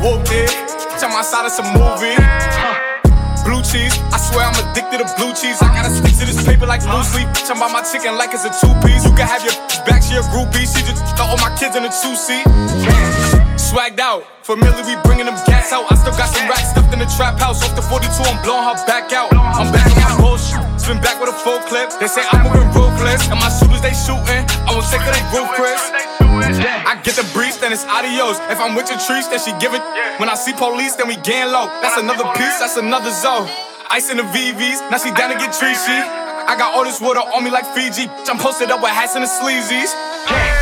Whooped it. Tell my side of some movie. Blue cheese, I swear I'm addicted to blue cheese. I gotta stick to this paper like blue sleep. Bitch, I'm about my chicken like it's a two piece. You can have your back, to your groupie. She just got all my kids in a two seat. Swagged out, familiar, we bringing them gas out. I still got some racks stuffed in the trap house. Off the 42, I'm blowing her back out. I'm back on my bullshit. Spin back with a full clip. They say I'm moving ruthless. And my shooters, they shooting. I won't take of they roof, Chris. I get the breeze, then it's adios. If I'm with your trees, then she give it. When I see police, then we gang low. That's another piece, that's another zone. Ice in the VVs, now she down to get treachy. I got all this water on me like Fiji. I'm posted up with hats and the sleazies.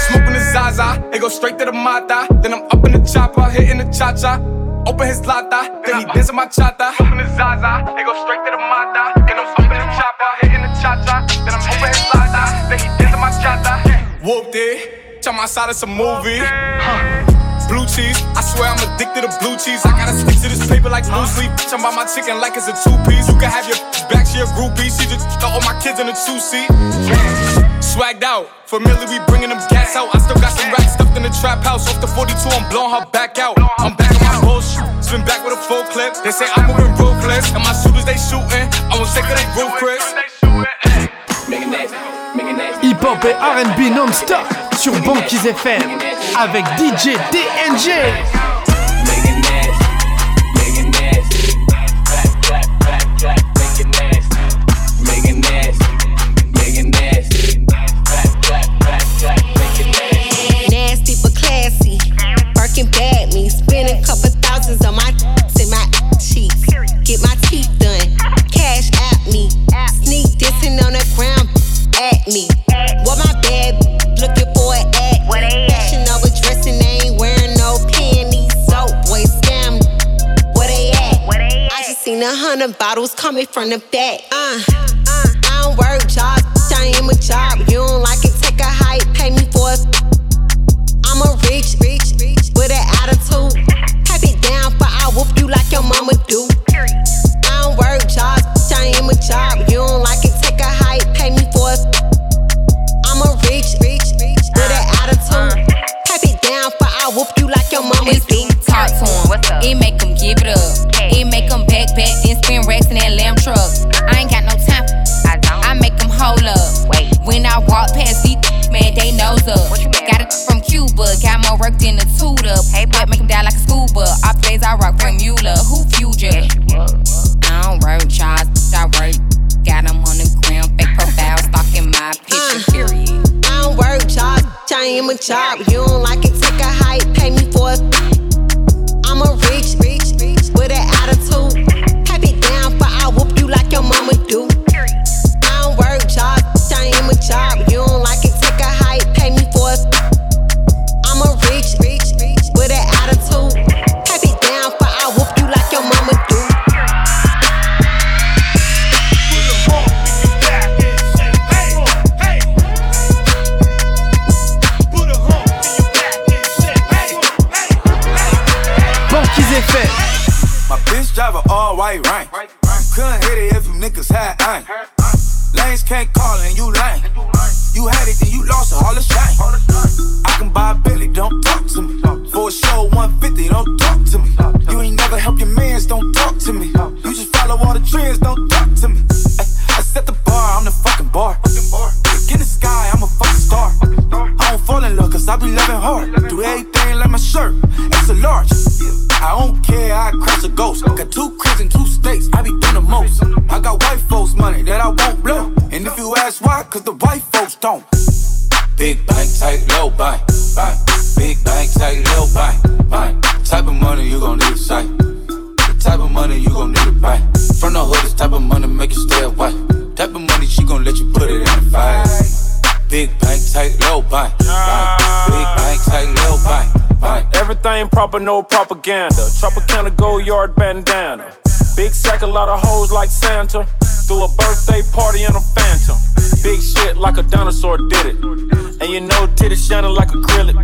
Smoking the Zaza, it go straight to the Mata. Then I'm up in the chopper, hitting the cha cha. Open his lata, then he dancing my chata. Open the Zaza, it go straight to the Mata. Then I'm up in the chopper, hitting the cha cha. Then I'm open his lata, then he dancing my chata. Whooped it. Tell my side it's a movie. Blue cheese, I swear I'm addicted to blue cheese. I gotta stick to this paper like blue sleep. Talking about my chicken like it's a two piece. You can have your back, she a groupie. She just got all my kids in a two seat. Swagged out, familiar, we bringing them gas out. I still got some racks stuffed in the trap house. Off the 42, I'm blowing her back out. I'm back on my bullshit. Spin back with a full clip. They say I'm moving ruthless. And my shooters, they shooting. I won't take of they roof, Chris. Hip-hop et RB non-stop sur Banquise FM avec DJ TNG. Bottles coming from the back. Uh, uh, I don't work jobs. Mueller. Who future? I don't work, Charles. I work. Got him on the ground, fake profile, stalking my picture. Period. I don't work jobs, I am a job. You don't like it? Take a hike, no propaganda. Tropicana gold yard bandana. Big sack, a lot of hoes like Santa. Threw a birthday party in a phantom. Big shit like a dinosaur did it. And you know, titties shining like acrylic.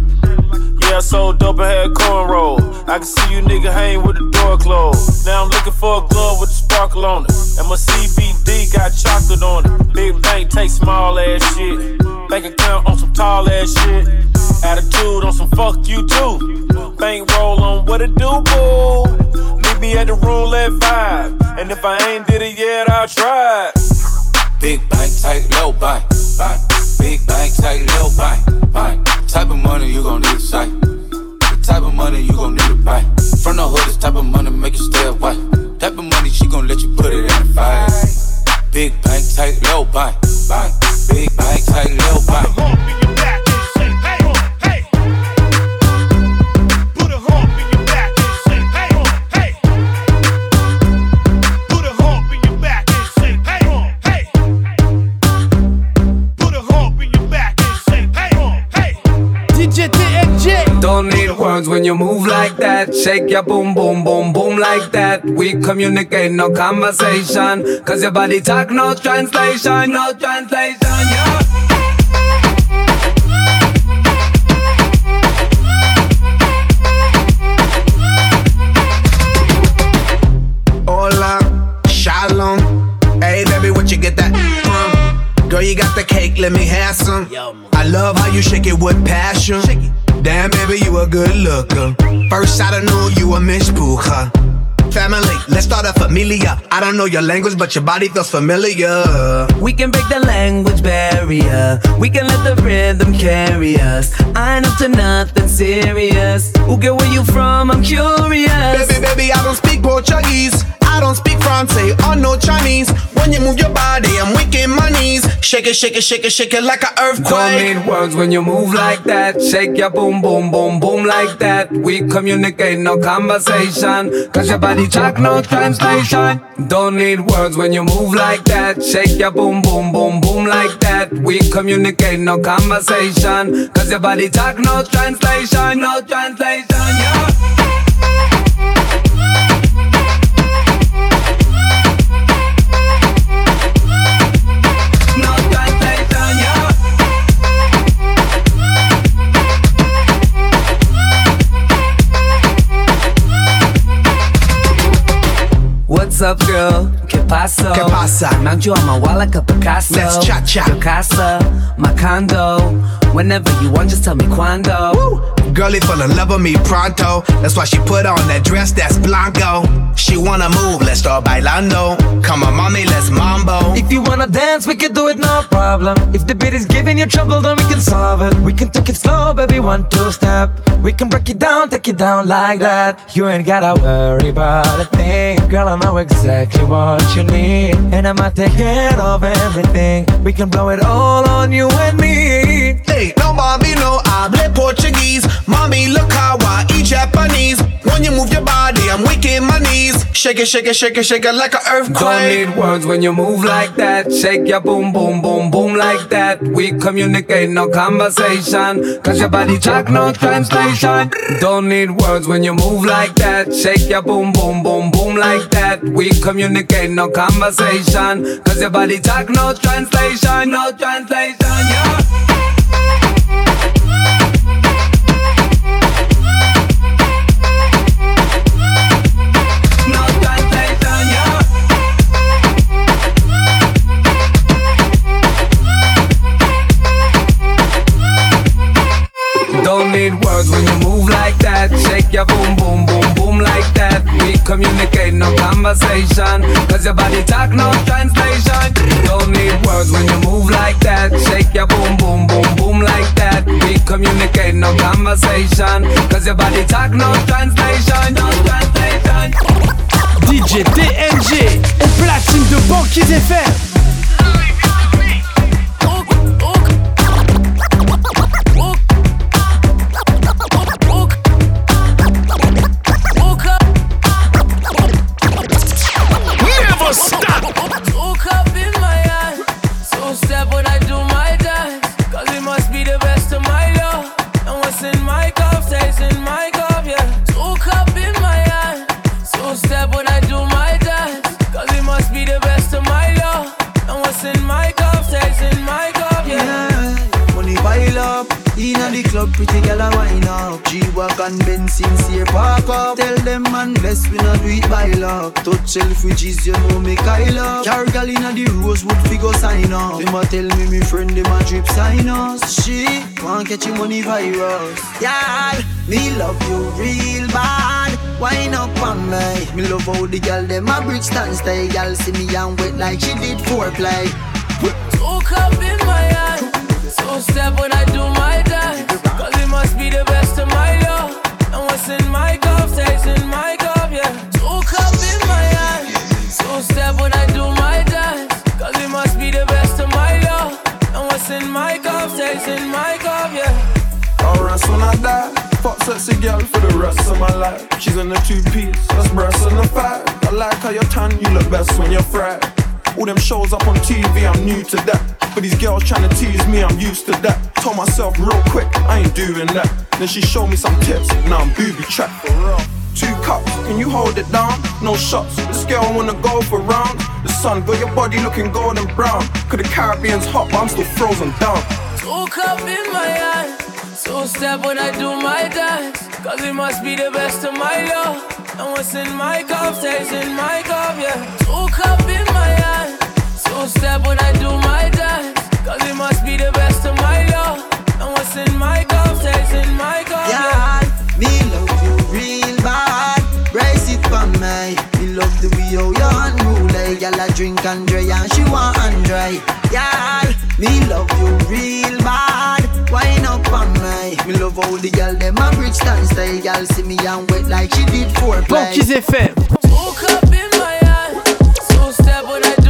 Yeah, I sold dope and had cornrow. I can see you nigga hang with the door closed. Now I'm looking for a glove with a sparkle on it. And my CBD got chocolate on it. Big bank take small ass shit. Bank account on some tall ass shit. Attitude on some fuck you too. Bank roll on what it do, boo. Meet me at the roulette vibe. And if I ain't did it yet, I'll try. Big bank, take little bank, bank. Big bank, take little bank, bank. Type of money you gon' need to say. The type of money you gon' need to buy. From the hood, this type of money make you stay away. Type of money she gon' let you put it in the face. Big bank, take little bank, bank. Big bank, take little bank. Don't need words when you move like that. Shake your boom, boom, boom, boom like that. We communicate, no conversation. Cause your body talk, no translation, no translation, yeah. Hola, shalom. Hey, baby, what you get that from? Girl, you got the cake, let me have some. I love how you shake it with passion. Damn, baby, you a good looker. First shot, I knew you a Miss Puja. Family, let's start a familia. I don't know your language, but your body feels familiar. We can break the language barrier. We can let the rhythm carry us. I ain't up to nothing serious. Who get where you from? I'm curious. Baby, baby, I don't speak Portuguese. I don't speak Francais or oh, no Chinese. When you move your body, I'm weak in my knees. Shake it, shake it, shake it, shake it like an earthquake. Don't need words when you move like that. Shake your boom, boom, boom, boom like that. We communicate, no conversation. Cause your body talk, no translation. Don't need words when you move like that. Shake your boom, boom, boom, boom like that. We communicate, no conversation. Cause your body talk, no translation, no translation, ¿Qué pasa? Mount you on my wall like a Picasso. Let's cha-cha. Your casa, my condo. Whenever you want, just tell me cuando. Girlie fell in love with me pronto. That's why she put on that dress that's blanco. She wanna move, let's start bailando. Come on, mommy, let's mambo. If you wanna dance, we can do it, no problem. If the beat is giving you trouble, then we can solve it. We can take it slow, baby, one, two step. We can break it down, take it down like that. You ain't gotta worry about a thing. Girl, I know exactly what you need. And I'ma take care of everything. We can blow it all on you and me. No mommy, no hable Portuguese. Mommy, look how I eat Japanese. When you move your body, I'm weak in my knees. Shake it, shake it, shake it, shake it like an earthquake. Don't need words when you move like that. Shake your boom, boom, boom, boom like that. We communicate, no conversation. Cause your body talk, no translation. Don't need words when you move like that. Shake your boom, boom, boom, boom like that. We communicate, no conversation. Cause your body talk, no translation, no translation, yeah. Words when you move like that. Shake your boom, boom, boom, boom like that. We communicate, no conversation. Cause your body talk, no translation. Don't need words when you move like that. Shake your boom, boom, boom, boom like that. We communicate, no conversation. Cause your body talk, no translation, no translation. DJ TNG. Au platine de Banquise FM. Not do it by luck. Touch Selfridges, you know me Kyle up. Car girl inna the Rosewood figure sign up. Them a tell me me friend them a drip sign us. She want catch money virus. Yeah, me love you real bad. Wine up on me. Me love how the girl them a brick stand stay. Girl see me and wet like she did foreplay. Two cup in my hand. Two step when I do fuck sexy girl for the rest of my life. She's in a two piece, that's breasts in the five. I like how you're tan, you look best when you're fried. All them shows up on TV, I'm new to that. But these girls trying to tease me, I'm used to that. Told myself real quick, I ain't doing that. Then she showed me some tips, now I'm booby trapped. Two cups, can you hold it down? No shots, this girl wanna go for rounds. The sun got your body looking golden brown. Cause the Caribbean's hot, but I'm still frozen down. Two cup in my hand. Two step when I do my dance. Cause it must be the best of my love. And what's in my cup stays in my cup, yeah. Two cup in my hand. Two step when I do my dance. Cause it must be the best of my love. And what's in my cup stays in my cup, yeah. Yeah, me love you real bad. Brace it for me. Me love the way how you unruly. Girl I drink Andre and she want Andre. Yeah, me love you real bad. Wine up on. Me love all the girl, them a Bridgestone style. Girl see me and wet like she did for play. Bon, qu'ils aient fait. Up in my eye, so step on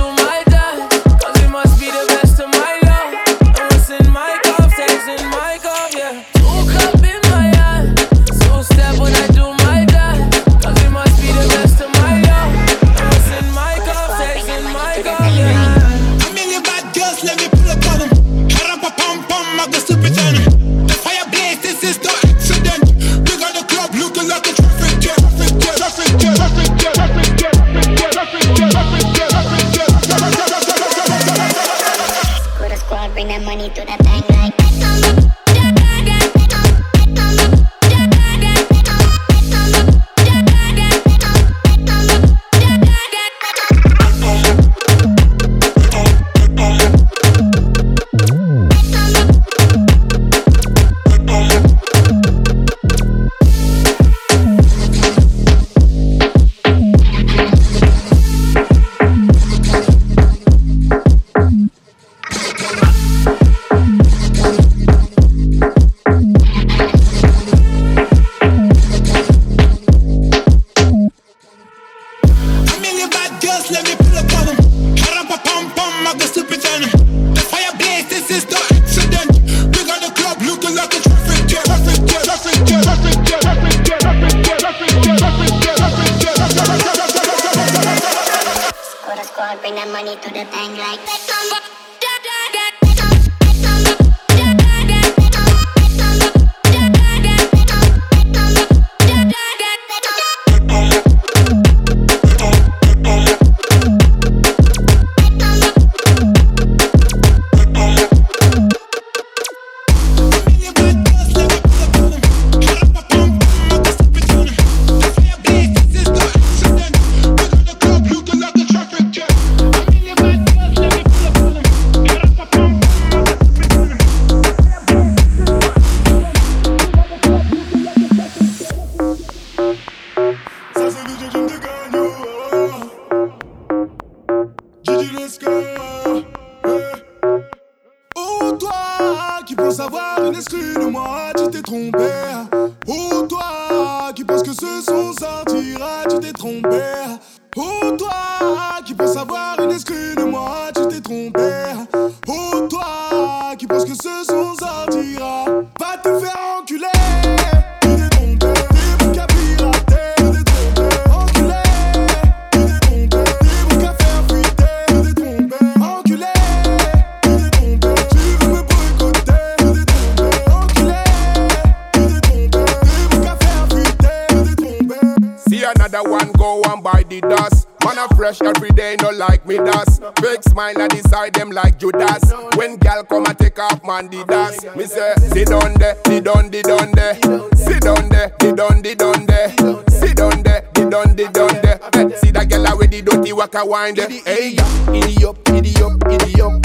class. Me say, sit down there, did on, did on there. Sit down there, did on, did on there. Sit down there, did on, did on there. See that girl with the dirty waka wind. Hey, giddy up, giddy up, giddy up.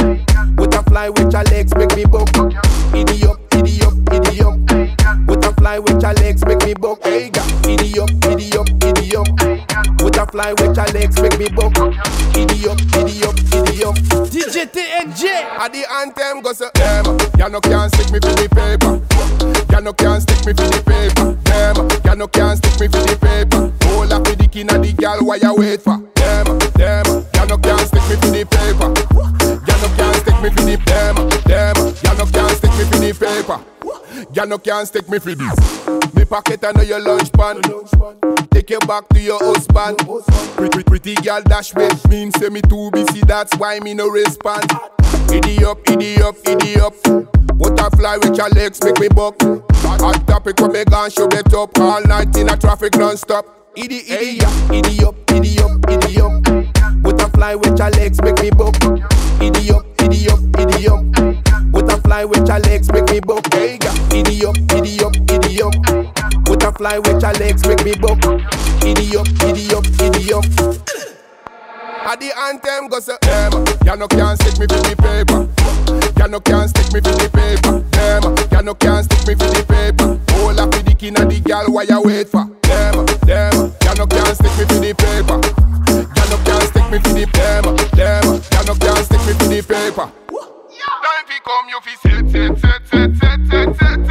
Butterfly with your legs make me buck. Giddy up, giddy up, giddy up. Butterfly with your legs make me buck. Hey, giddy up, giddy up, giddy up fly with your legs make me buck. Idiot, idiot, idiot. DJ TNG. At the anthem go say them. Ya no can't stick me for the paper. Ya no can't stick me for the paper. Them. Ya no can't stick me for the paper. Hold up the king of the gal. Why you wait for? Them. Them. Ya no can't stick me for the paper. Ya no can't stick me for the them. Them. Ya no can't stick me for the paper. Ya no can't stick me for this. Me pocket under your lunch pan. Take you back to your husband. Pretty pretty girl dash me. Mean say me too busy. That's why me no respond. Idiot, up, idiot, up, idiot. up. Butterfly with your legs make me buck. Hot topic when me gone show it up. All night in a traffic non-stop. Idi, idiot, up, idiot, up. Butterfly with your legs make me buck. Idiot, idiot, idiot. Butterfly with your legs make me buck. Hey, idiot, idiot, idiot. Butterfly with your legs make me buck. Idiot, idiot, idiot. At the anthem go say them Ya no can stick me for the paper Ya no can stick me for the paper Them Ya no can stick me for the paper Hold up for the king of the gal Why you wait for Them Them Ya no can stick me for the paper Ya no can stick me for the them Them Ya no can stick me for the paper Time fi come you fi set set set set set set set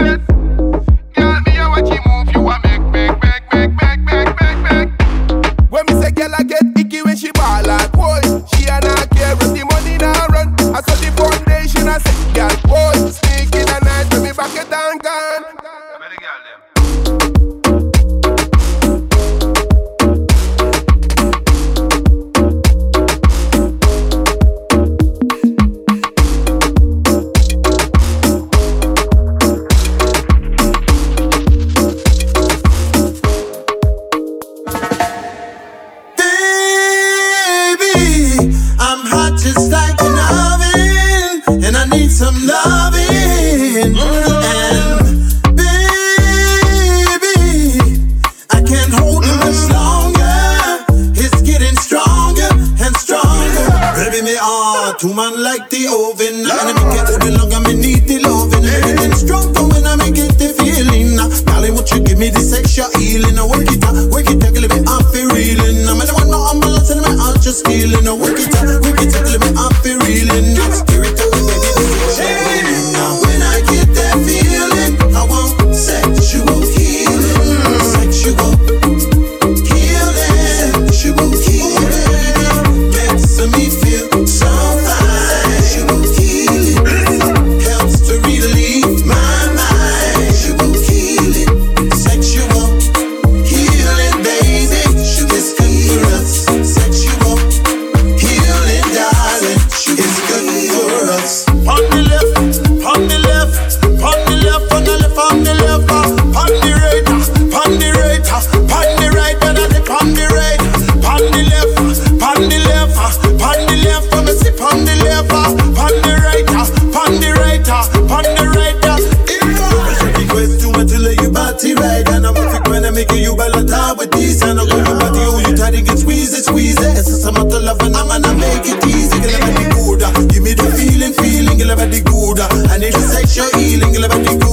you better the time with these. And I'll go your body, oh, you try to get squeezed, squeeze it Since I'm out to love and I'm gonna make it easy. Girl, I'm at the good, give me the feeling, feeling. Girl, I'm at the good, I need a sexual healing. Girl, I'm at the good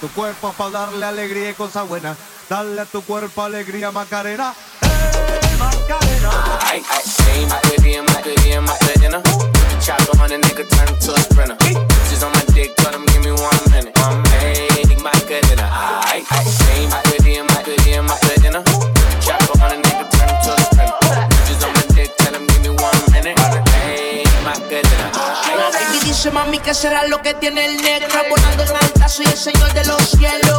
tu cuerpo para darle alegría y cosas buenas. Dale a tu cuerpo alegría, Macarena. Hey, Macarena. Ay, ay, ay, my baby I'm give Macarena. Ay, ay, ay, Macarena. Ay, baby mami soy el Señor de los cielos.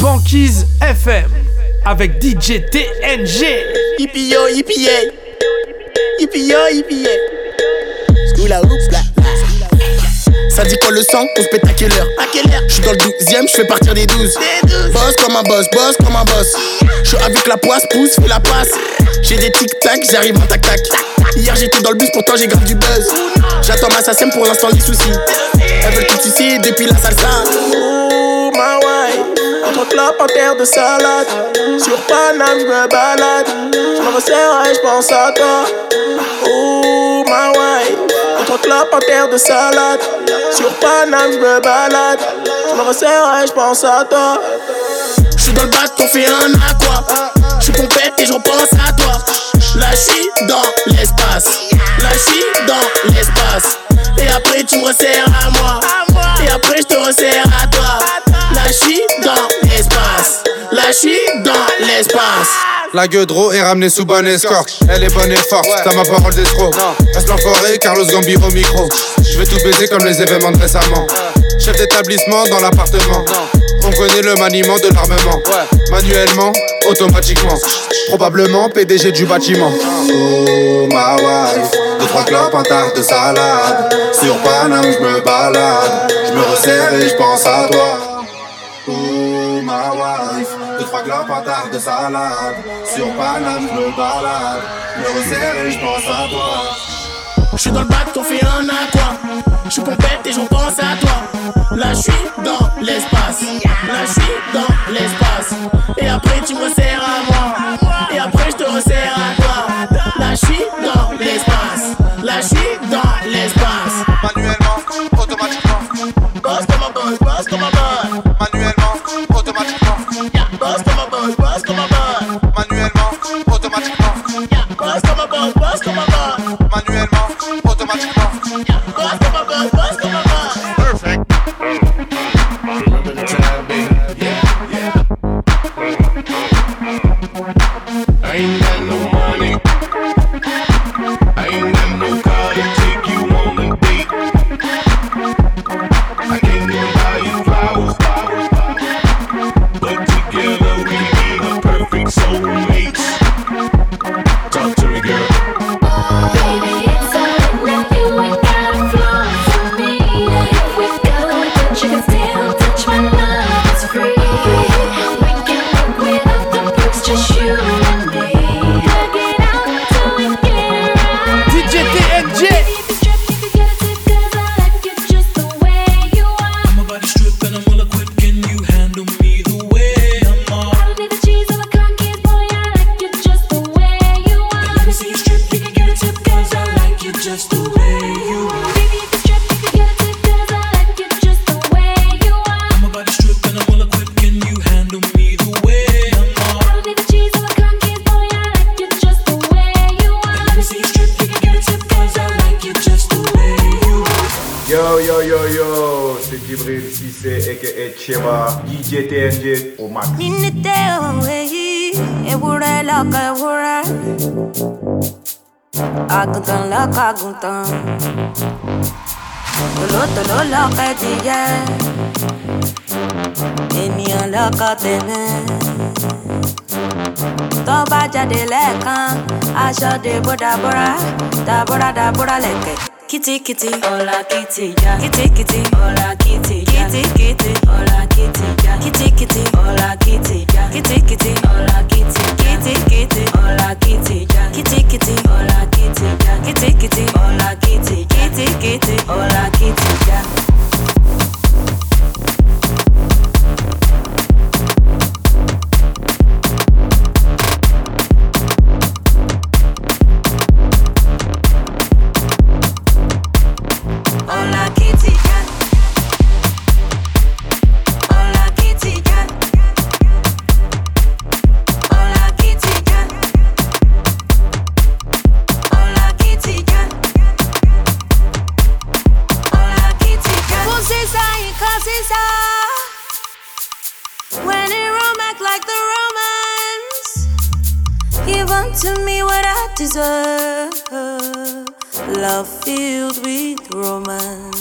Banquise FM avec DJ TNG. Yippee yo, yippee yay. Yippee yo, yippee yay. School oups là. Ça dit quoi le sang On se pète à quelle heure À quelle heure Je suis dans le 12ème, je fais partir des 12. Boss comme un boss, boss comme un boss. Je suis avec la poisse, pousse, fais la passe. J'ai des tic-tac, j'arrive en tac-tac. Hier j'étais dans le bus, pourtant j'ai grave du buzz. J'attends ma SACEM pour l'instant les soucis. Elles veulent tout ici depuis la salsa. Ouh, ma wife. Entre clopes en terre de salade. Sur Paname, je me balade. Je me resserre et je pense à toi. Ouh, ma wife. Entre clopes en terre de salade. Sur Paname, je me balade. Je me resserre et je pense à toi. Je suis dans le bac, on fait un aqua. Je suis pompette et je repense à toi. La chie dans l'espace. La chie dans l'espace. Et après tu me resserres à moi. Et après je te resserre à toi. La chie dans l'espace. La chie dans l'espace. La gueudreau est ramenée sous bonne escorte. Elle est bonne et forte, t'as ma parole d'escroc. Reste l'enfoiré, Carlos Gambi au micro. Je vais tout baiser comme les événements de récemment. Chef d'établissement dans l'appartement. On connaît le maniement de l'armement. Manuellement, automatiquement. Probablement PDG du bâtiment. Oh ma wife, deux trois clopes, un tarte de salade. Sur Paname, je me balade. Je me resserre et je pense à toi. Salade. Sur Paname, je me balade. À toi. Je suis dans le bac, on fait un aqua. Je suis pompette et j'en pense à toi. Là, je suis dans l'espace. Là, je suis dans l'espace. Et après, tu me resserres à moi. Et après, je te resserre à toi. Là, je suis Lọ́kọ̀ tèmi. Tó bá jáde lẹ́ẹ̀kan, aṣọ dèbò dàbúrà, dàbúrà dàbúrà lẹ̀kẹ̀. Kìtìkìtì, ọ̀la kìtì já. Kìtìkìtì, ọ̀la kìtì já. Kìtìkìtì, ọ̀la kìtì já. Kìtìkìtì, ọ̀la kìtì já. Kìtìkìtì, ọ̀la kìtì. Kìtìkìtì, ọ̀la kìtì já. Kìtìkìtì, ọ̀la kìtì já. Kìtìkìtì, ọ̀la kitty, hola kitty, yeah. Unto me what I deserve. Love filled with romance.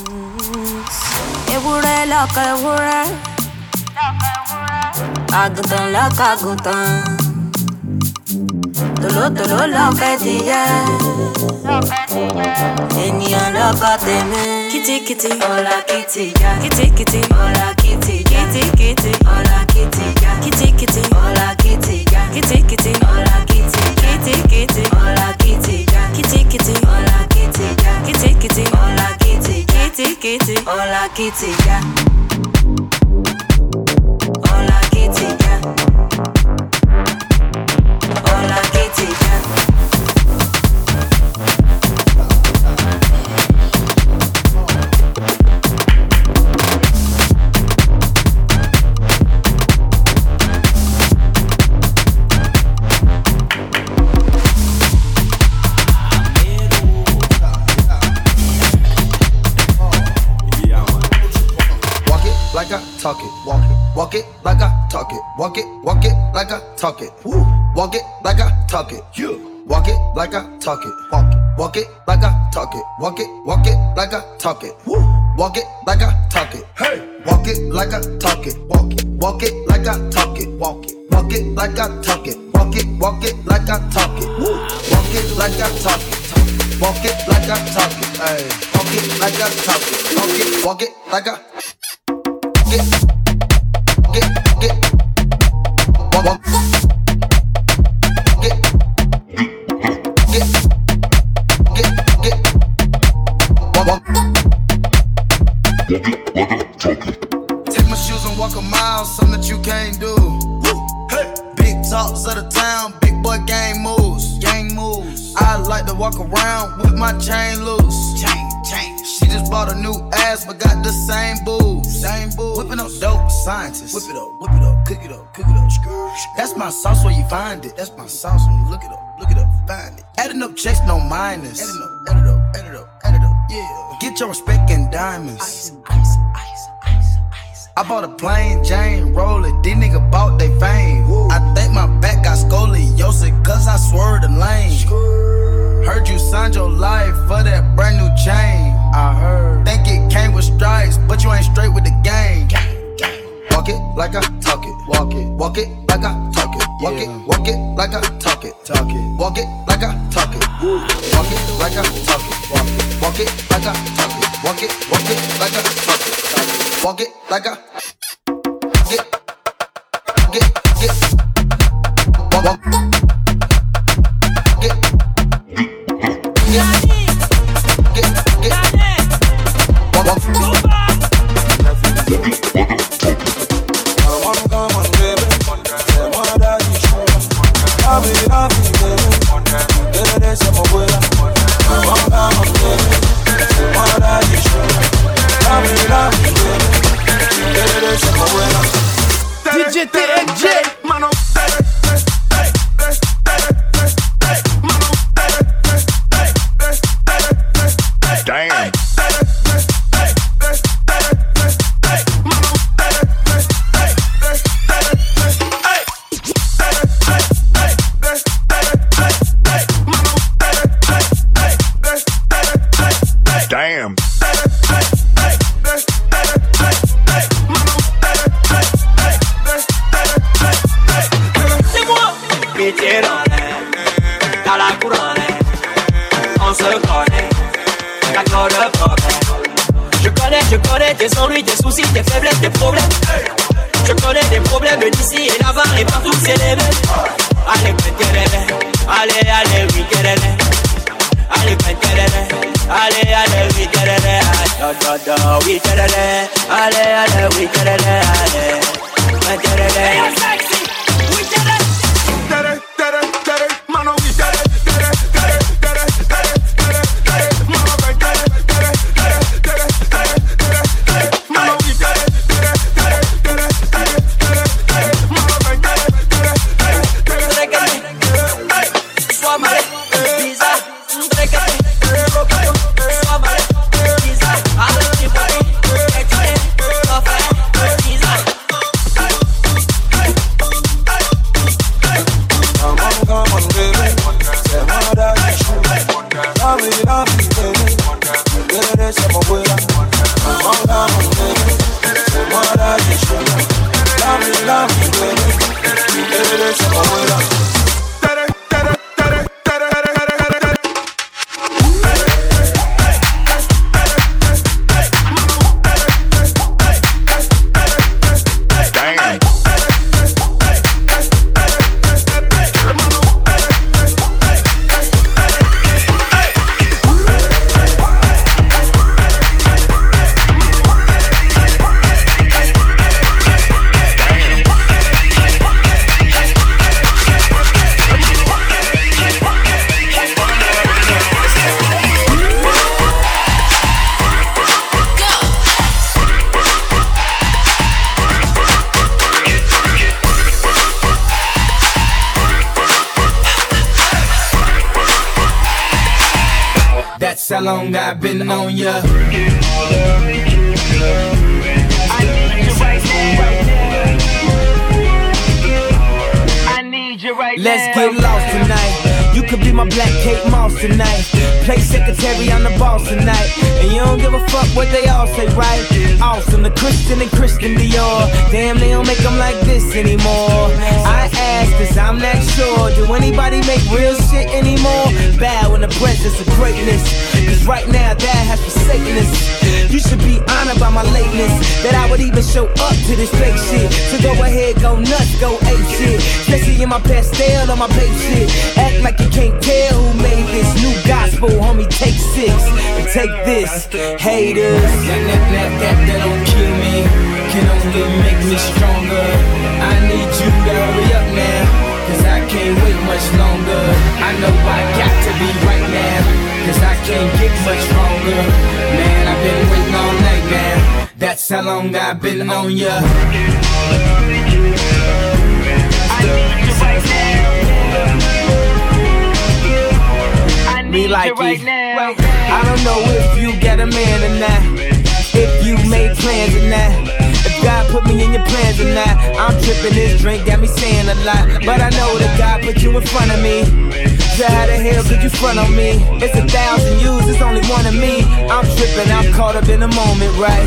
Ewúrẹ́ lọ́kọ̀ ewúrẹ́. Àgùntàn lọ́kọ̀ àgùntàn. Tòlótòló lọ́kọ̀ ẹdìyẹ. Ènìyàn lọ́kọ̀ tèmi. Kìtìkìtì ọ̀la kìtì ya. Kìtìkìtì ọ̀la kìtì ya. Kìtìkìtì ọ̀la kìtì ya. Kìtìkìtì ọ̀la kìtì ya. Kìtìkìtì ọ̀la kitty kitty, hola kitty cat, kitty kitty, hola kitty cat, kitty kitty, hola kitty kitty kitty, hola kitty cat. Walk it. Walk it like I talk it. Woo. Walk it like I talk it. You. Walk it like I talk it. Walk it. Walk it like I talk it. Walk it. Walk it like I talk it. Woo. Walk it like I talk it. Hey. Walk it like I talk it. Walk it. Walk it like I talk it. Walk it. Walk it like I talk it. Walk it. Walk it like I talk it. Woo. Walk it like I talk it. Walk it like I talk it. Hey. Walk it like I talk it. Walk it. Walk it like I. Get, get, Walk, walk. Take my shoes and walk a mile, something that you can't do. Hey. Big talks of the town, big boy gang moves, gang moves. I like to walk around with my chain loose. Chain, chain. She just bought a new ass, but got the same boobs. Same boobs. Whipping up dope scientists. Whip it up, whip it up, cook it up, cook it up. Skrr. That's my sauce where you find it. That's my sauce when you look it up, look it up, find it. Adding up checks, no minus. Adding up, add it up, add it up, add it up. Yeah. Get your respect in diamonds. Ice, ice, ice, ice, ice. I bought a plain Jane roller. These niggas bought they fame. I think my back got scoliosis, cause I swerved the lane. Heard you signed your life for that brand new chain. I heard. Think it came with stripes, but you ain't straight with the game. Walk it like I talk it. Walk it. Walk it like I talk it. Walk it. Walk it like I talk it. Talk it. Walk it like I talk it. Walk it like I talk it walk it like a, walk it, walk it like a, walk it like a. my lateness. That I would even show up to this fake shit. So go ahead, go nuts, go ape shit. Especially in my pastel on my Bape shit. Act like you can't tell who made this new gospel, homie. Take six and take this, haters. That, that, that, don't kill me, can only make me stronger. I need you to hurry up now, cause I can't wait much longer. I know I got to be right now, cause I can't get much longer. Man, I've been waiting all night now. That's how long I've been on ya. Me like it. I don't know if you got a man or not. If you made plans or not. If God put me in your plans or not. I'm tripping this drink, got me saying a lot. But I know that God put you in front of me. So how the hell could you front on me? It's a thousand yous, it's only one of me. I'm tripping, I'm caught up in the moment, right?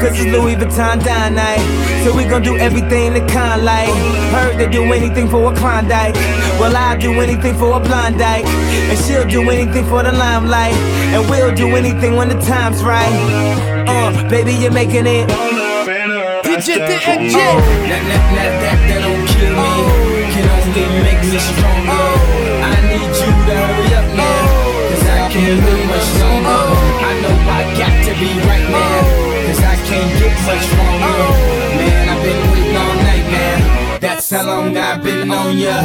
Cause it's Louis Vuitton Don night. So we gon' do everything the kind like. Heard they do anything for a Klondike. Well, I'll do anything for a blind dyke. And she'll do anything for the limelight. And we'll do anything when the time's right. Uh, baby, you're making it. TNG. That, that, that, that, that don't kill me. Can only make me stronger. Can't wait much longer. I know I got to be right now. Cause I can't get much stronger. Man, I've been waiting all night now. That's how long I've been on ya.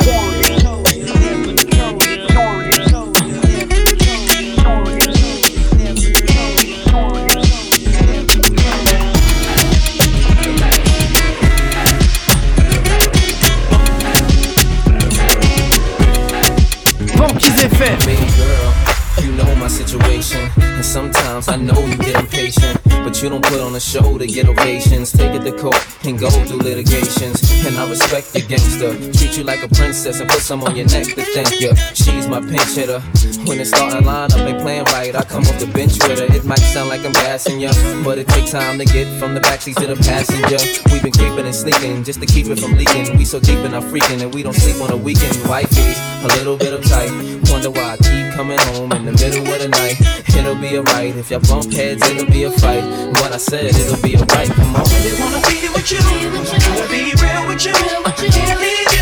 Banquise FM. You know my situation. And sometimes I know you get impatient. But you don't put on a show to get ovations. Take it to court and go through litigations. And I respect your gangster. Treat you like a princess and put some on your neck to thank you. She's my pinch hitter. When it's starting line up ain't playing right, I come off the bench with her. It might sound like I'm gassing ya, but it takes time to get from the backseat to the passenger. We've been creeping and sneaking just to keep it from leaking. We so deep in our freaking and we don't sleep on the weekend. Wifey's a little bit uptight. Wonder why I keep coming home in the middle of the night. It'll be alright if y'all bump heads, it'll be a fight. What I said, it'll be alright. Come on. really wanna be with you. Wanna be real with you. Can't leave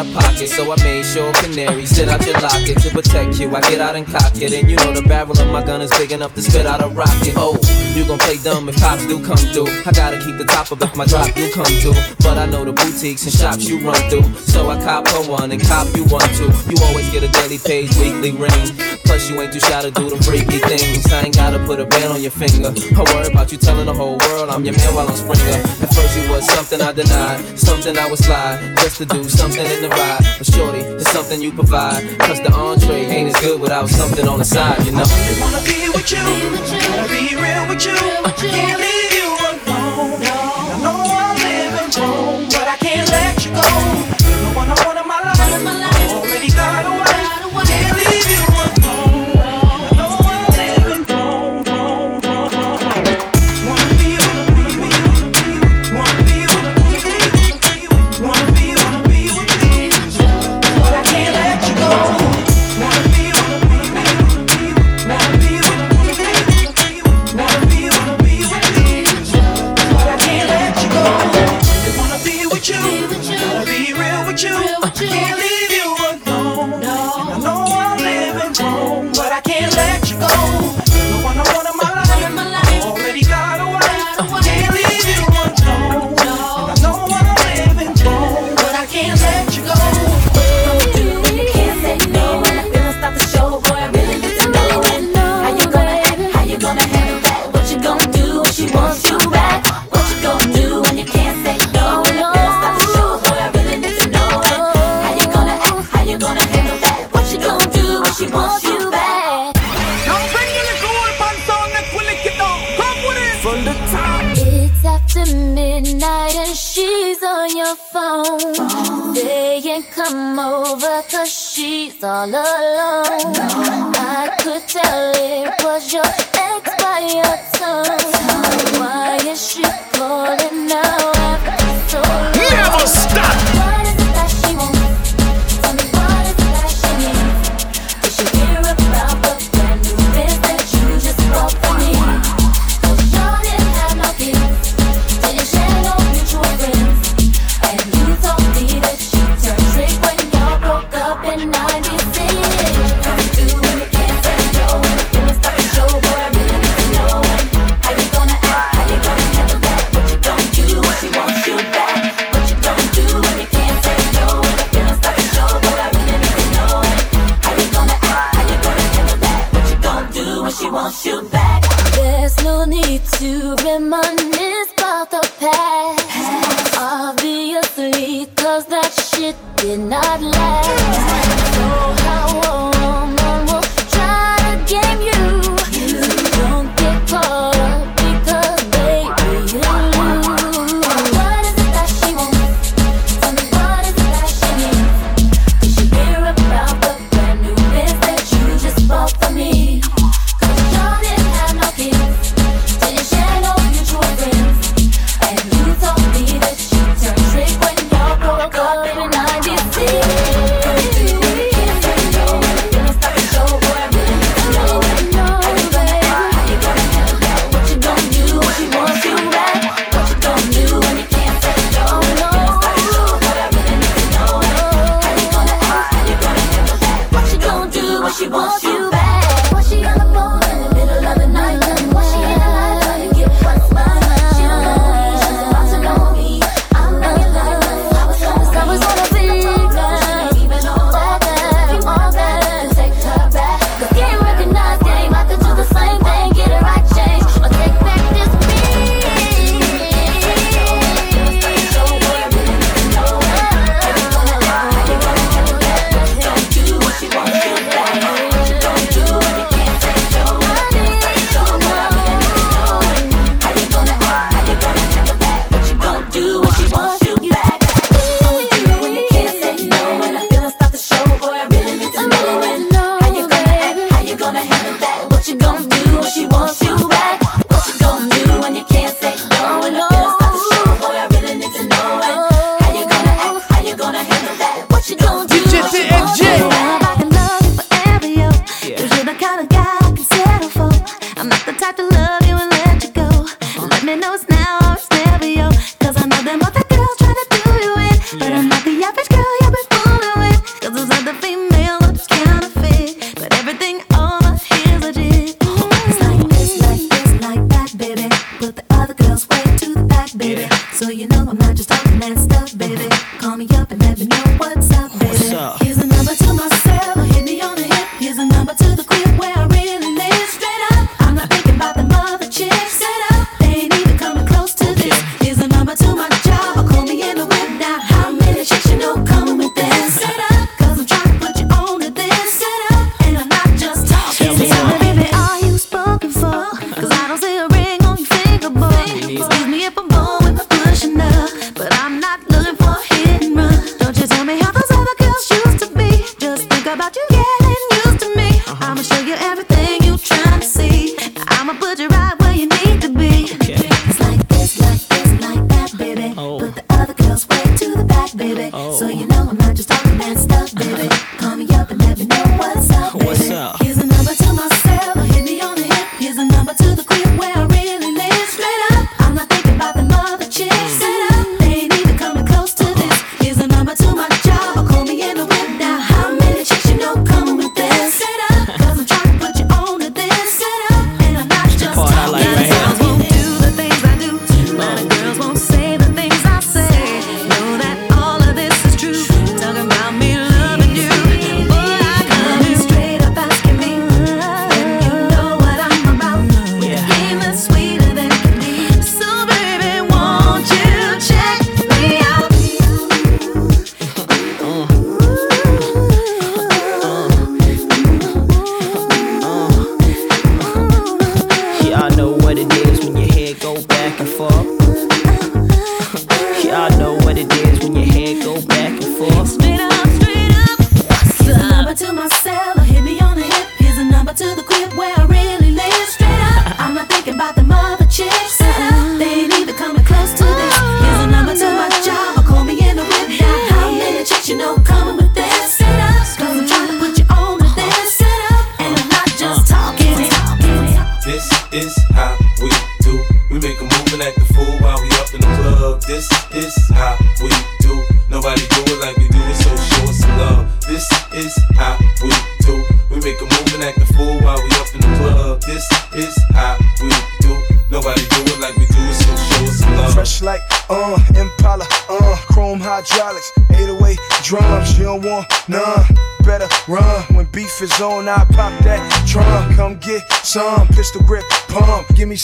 apart pocket, so I made sure canary sit out your locket to protect you. I get out and cock it, and you know the barrel of my gun is big enough to spit out a rocket. Oh, you gon' play dumb if cops do come through. I gotta keep the top of if my drop do come through. But I know the boutiques and shops you run through, so I cop a one and cop you one too. You always get a daily page, weekly ring. Plus you ain't too shy to do them freaky things. I ain't gotta put a band on your finger. I worry about you telling the whole world I'm your man while I'm Springer. At first you was something I denied, something I was lying just to do something in the ride. But shorty, it's something you provide. Cause the entree ain't as good without something on the side, you know. I really wanna be with you. Wanna be real with you. Uh, can't leave you.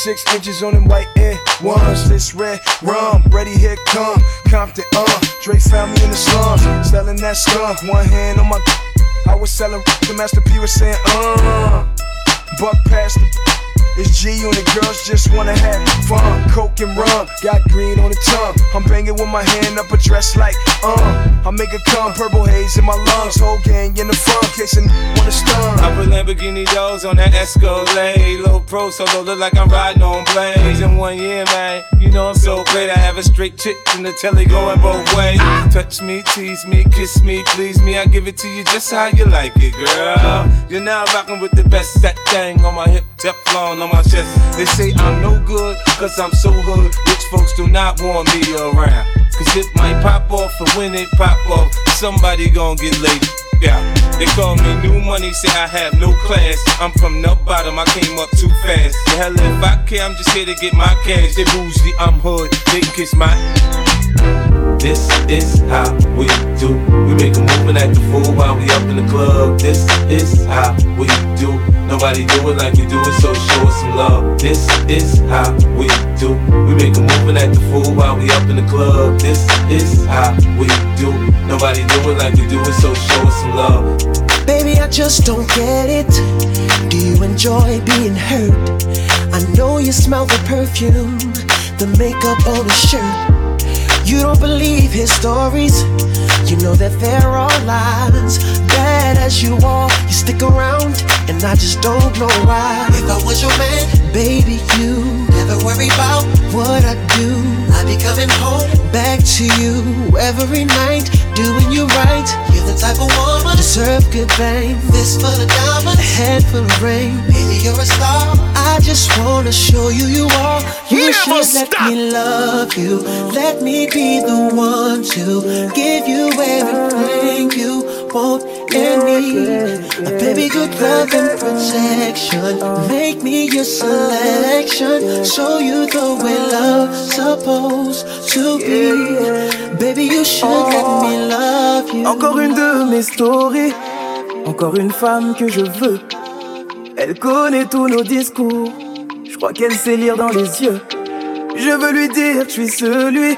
Six inches on them white air ones. This red rum, ready here come. Compton, uh, Drake found me in the slums, selling that skunk. One hand on my, I was selling. The Master P was saying, uh, buck past the. It's G on the girls just wanna have fun. Coke and rum, got green on the tongue. I'm banging with my hand up a dress like, uh. I make a come, purple haze in my lungs. Whole gang in the front, kissing wanna stun. I put Lamborghini doors on that Escalade. Low pro solo, look like I'm riding on blades. In one year, man, you know I'm so great. I have a straight chick in the telly going both ways. Touch me, tease me, kiss me, please me. I give it to you just how you like it, girl. You're now rocking with the best. That thing on my hip, Teflon on my chest. They say I'm no good, cause I'm so hood. Rich folks do not want me around. Cause it might pop off, and when it pop off, somebody gon' get laid. Yeah, they call me new money, say I have no class. I'm from the bottom, I came up too fast. The hell if I care, I'm just here to get my cash. They bougie, I'm hood, they kiss my. This is how we do. We make a move and act a fool while we up in the club. This is how we do. Nobody do it like we do it, so show us some love. This is how we do. We make a move and act a fool while we up in the club. This is how we do. Nobody do it like we do it, so show us some love. Baby, I just don't get it. Do you enjoy being hurt? I know you smell the perfume, the makeup on his shirt. You don't believe his stories. You know that they're all lies. Bad as you are, you stick around, and I just don't know why. If I was your man, baby, you never worry about what I do. I be coming home back to you every night, doing you right. You're the type of woman deserve good fame. This full of diamonds, a head full of rain. Baby, you're a star. I just wanna show you you are. You Never should let me love you. Let me be the one to give you everything you want and need. A baby, good love and protection. Make me your selection. Show you the way love's supposed to be. Baby, you should let me love you. Encore une de mes stories, encore une femme que je veux. Elle connaît tous nos discours, je crois qu'elle sait lire dans les yeux. Je veux lui dire je suis celui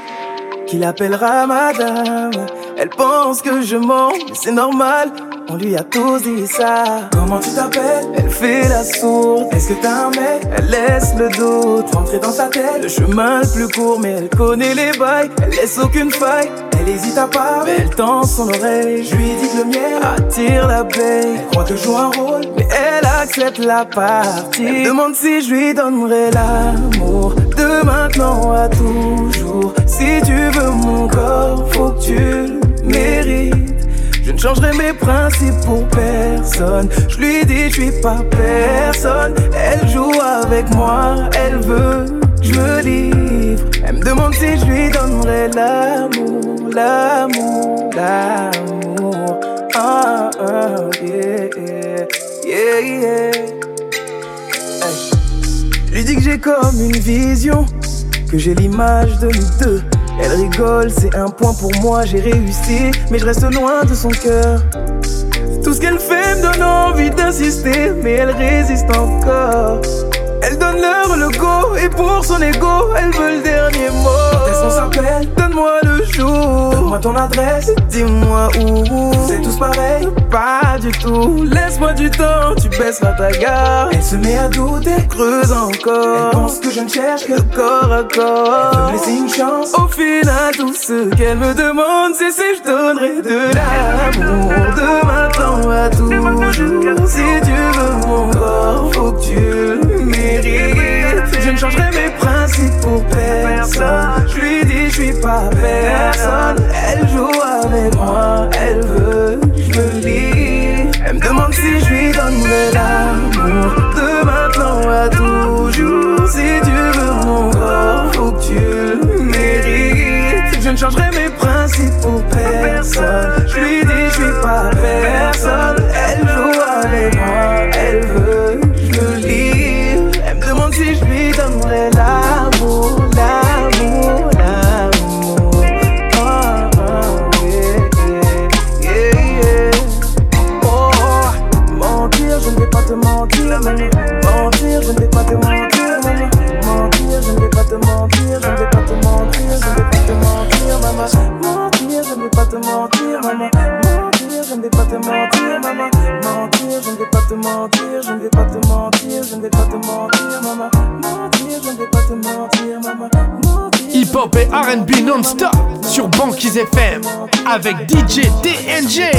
qui l'appellera madame. Elle pense que je mens, mais c'est normal, On lui a tous dit ça. Comment tu t'appelles? Elle fait la sourde. Est-ce que t'as un mec? Elle laisse le doute rentrer dans sa tête. Le chemin le plus court, mais elle connaît les bails. Elle laisse aucune faille. Elle hésite à part, mais elle tend son oreille. Je lui dis que le miel attire l'abeille. Elle croit que je joue un rôle, mais elle accepte la partie. Elle demande si je lui donnerai l'amour de maintenant à toujours. Si tu veux mon corps, faut que tu le mérites. Je ne changerai mes principes pour personne. Je lui dis, je suis pas personne. Elle joue avec moi, elle veut que je me livre. Elle me demande si je lui donnerai l'amour, l'amour, l'amour. Ah, ah, yeah, yeah, yeah. Je lui dis que j'ai comme une vision, que j'ai l'image de nous deux. Elle rigole, c'est un point pour moi, j'ai réussi, mais je reste loin de son cœur. Tout ce qu'elle fait me donne envie d'insister, mais elle résiste encore. Elle donne l'heure le go, et pour son ego, elle veut le dernier mot. Quand est-ce qu'on s'appelle Donne-moi le jour. Donne-moi ton adresse, dis-moi où. C'est tous pareil Pas du tout. Laisse-moi du temps, tu baisseras ta garde. Elle se met à douter, creuse encore. Elle pense que je ne cherche que corps à corps. Elle veut me laisser une chance. Au final, tout ce qu'elle me demande, c'est si je donnerai de l'amour. De maintenant à toujours. Si tu veux mon corps, faut que tu Je ne changerai mes principes pour personne. Je lui dis, je suis pas personne. Elle joue avec moi, avec DJ TNG.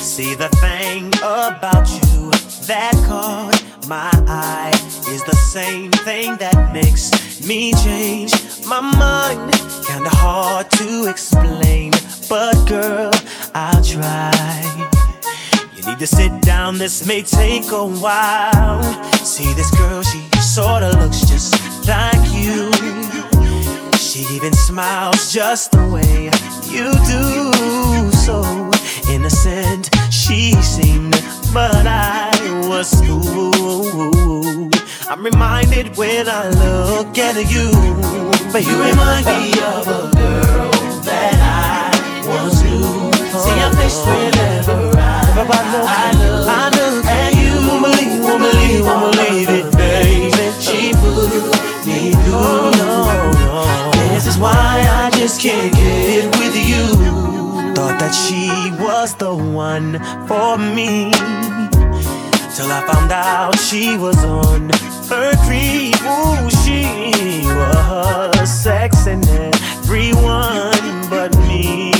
See the thing about you that caught my eye is the same thing that makes me change my mind. Kinda hard to explain, but girl, I'll try. You need to sit down, this may take a while. See this girl, when I look at you, but you remind me of a girl that I once knew. See your face whenever I, I look, I look at you. Won't believe, won't believe, won't believe it, baby. She put me through. No, no. This is why I just can't get with you. Thought that she was the one for me. Till I found out she was on her creep. Ooh, she was sexing everyone but me.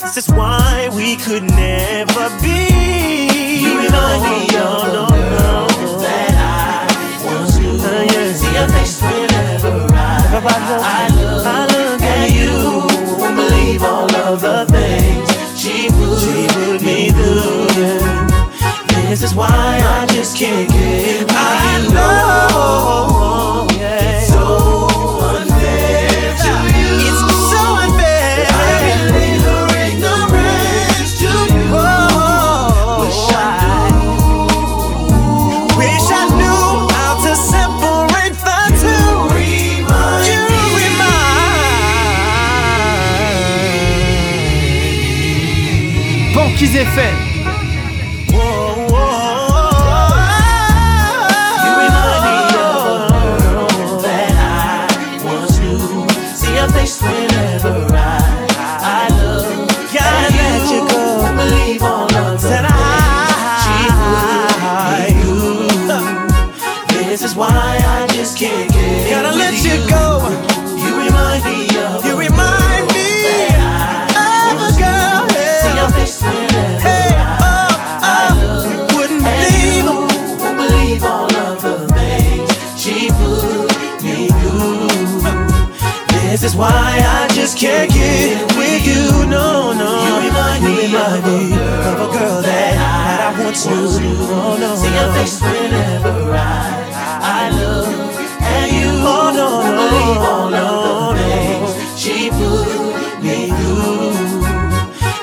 This is why we could never be. You remind me of no, no, that I once knew. Uh, yeah. See your face whenever I, I, look, I look This is why I just can't get I know can't get with you. No, no. You remind me, remind me of a girl that, that I, I once knew. Oh, no, See your face whenever I, I look at you. Oh, no, no. I believe all of the things she put me through.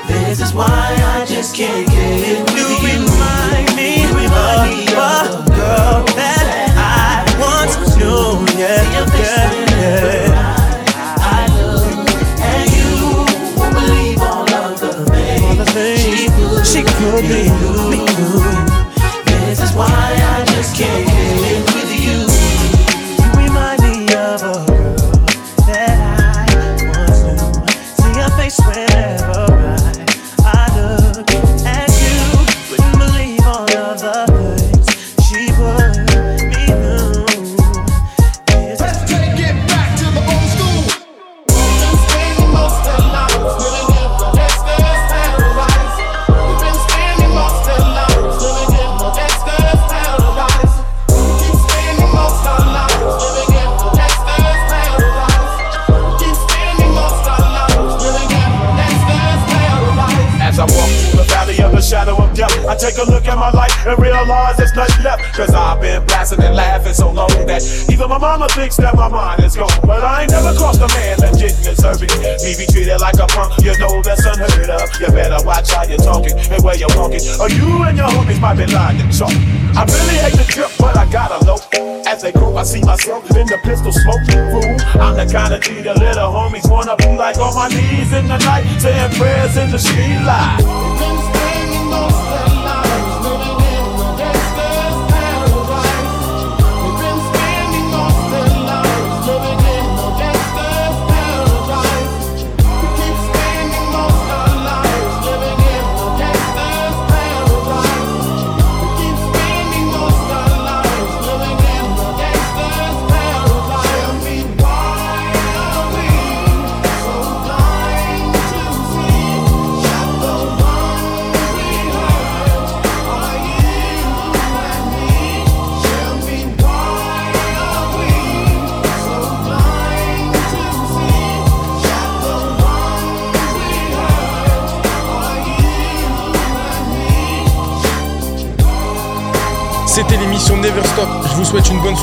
This is why I just can't get with you. You remind me, you remind me of a girl that I once knew. Yeah, yeah. she could be. me. This is why I just can't get enough.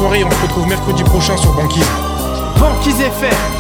on se retrouve mercredi prochain sur Banquise. Banquise fait